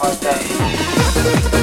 hard day.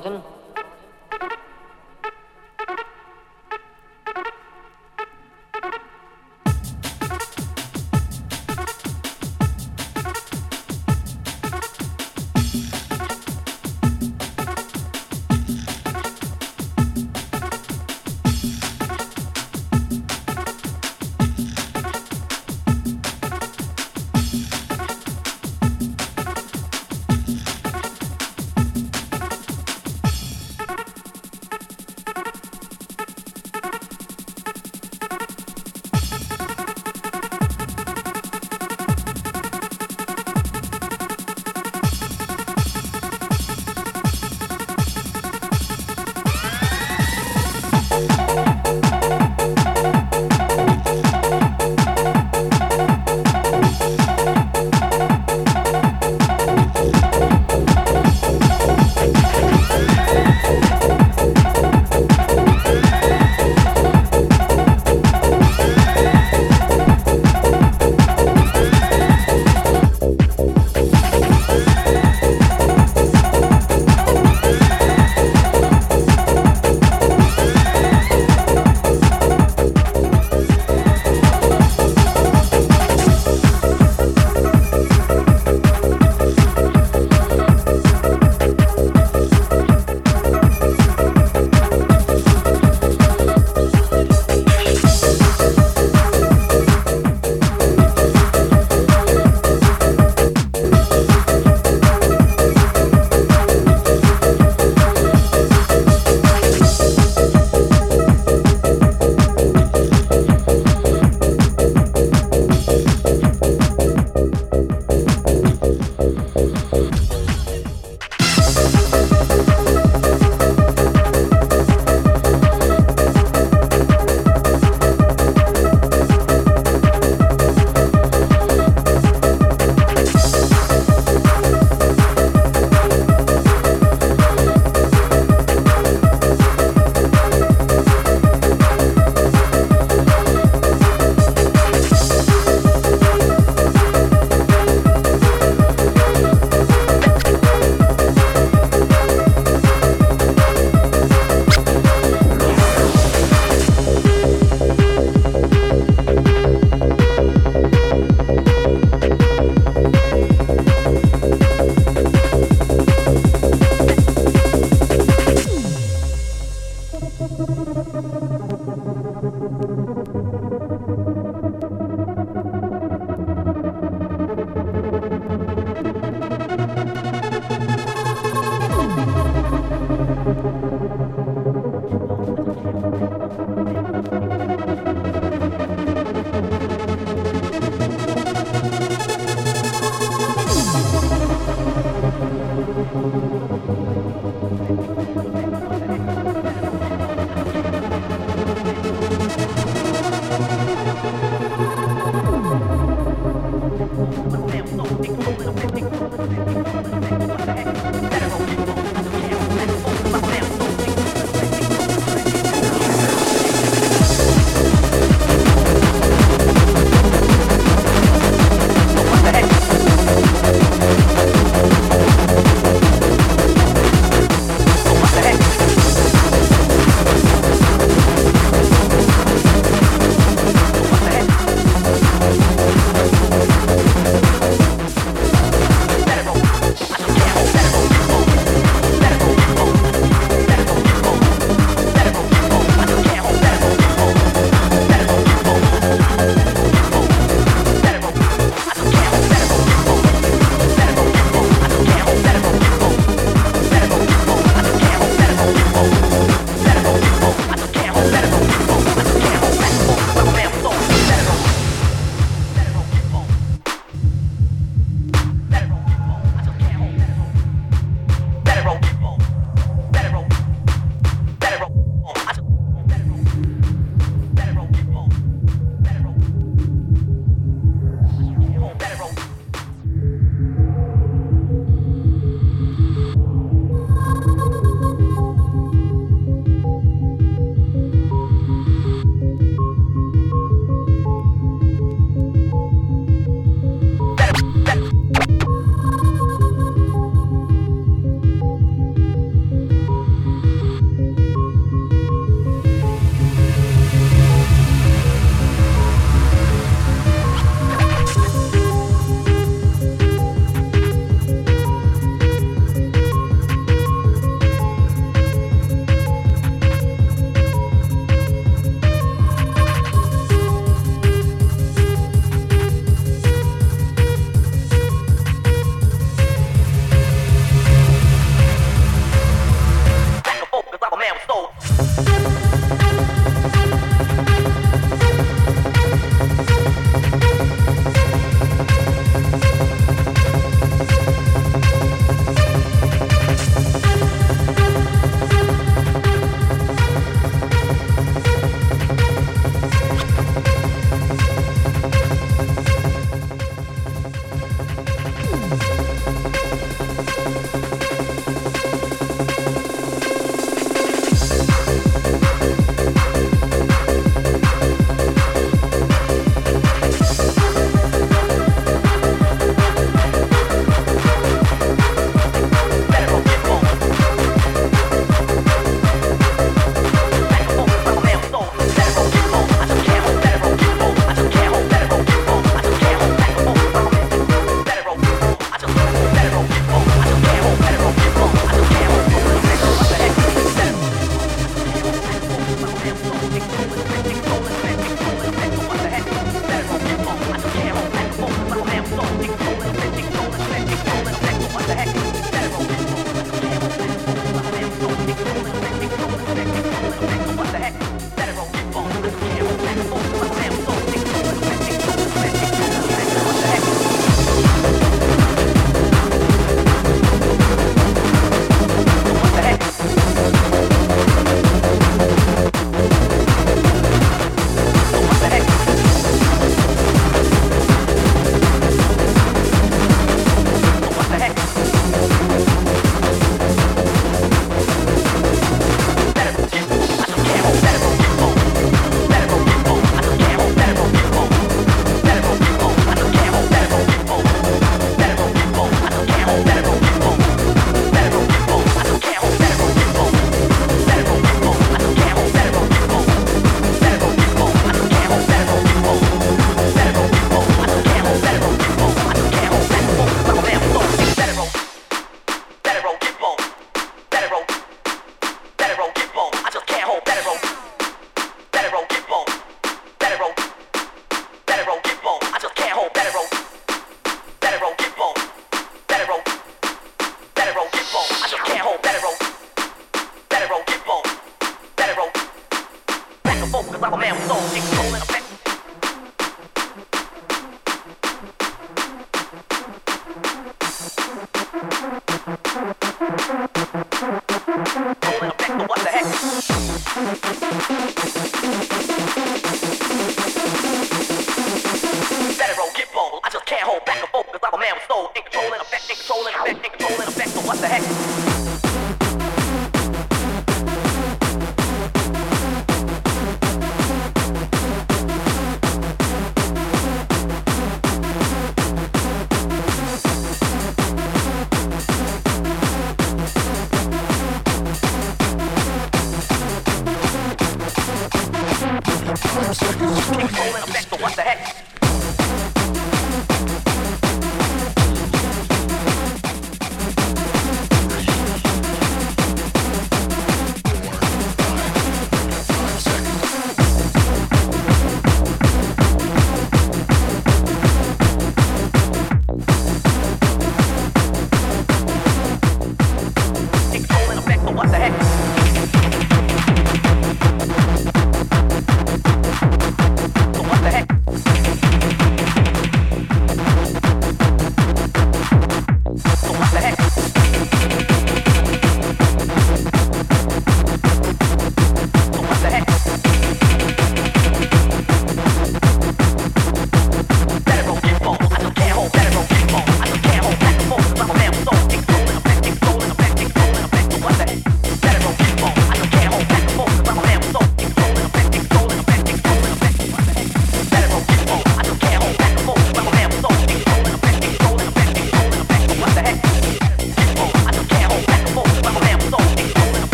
Jonathan. Thank you.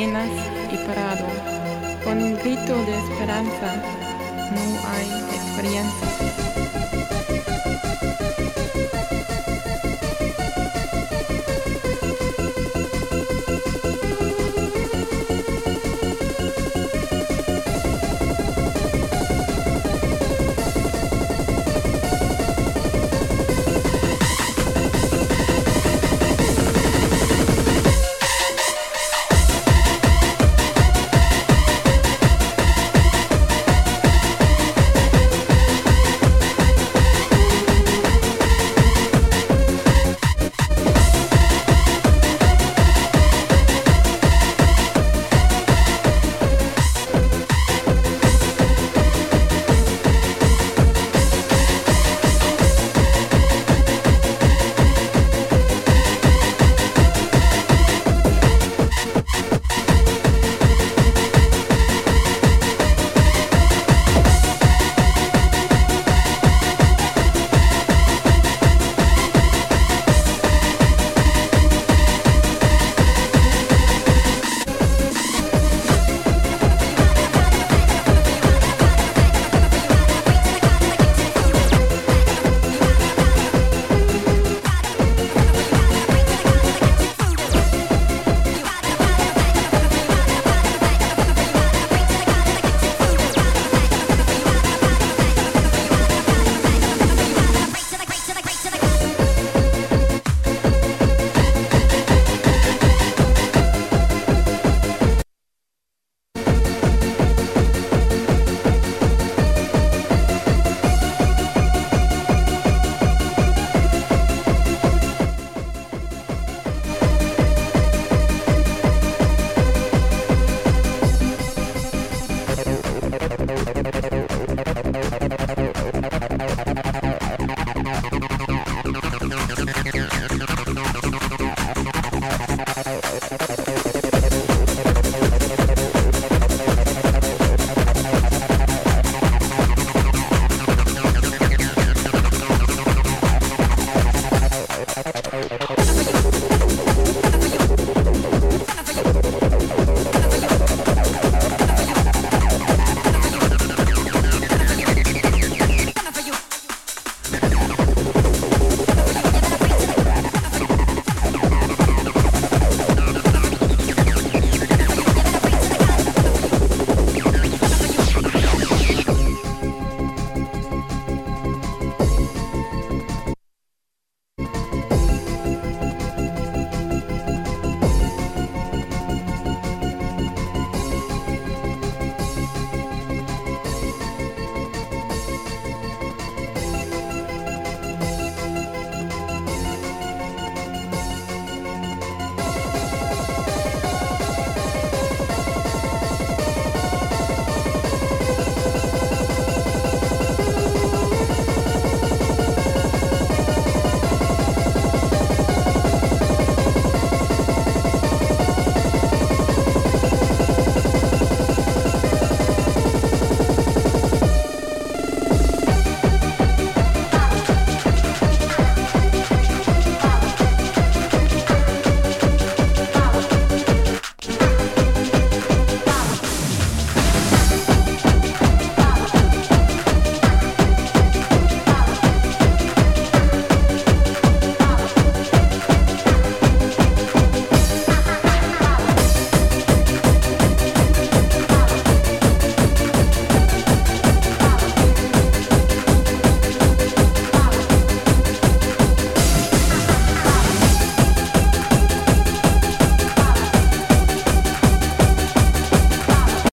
Y parado, con un grito de esperanza.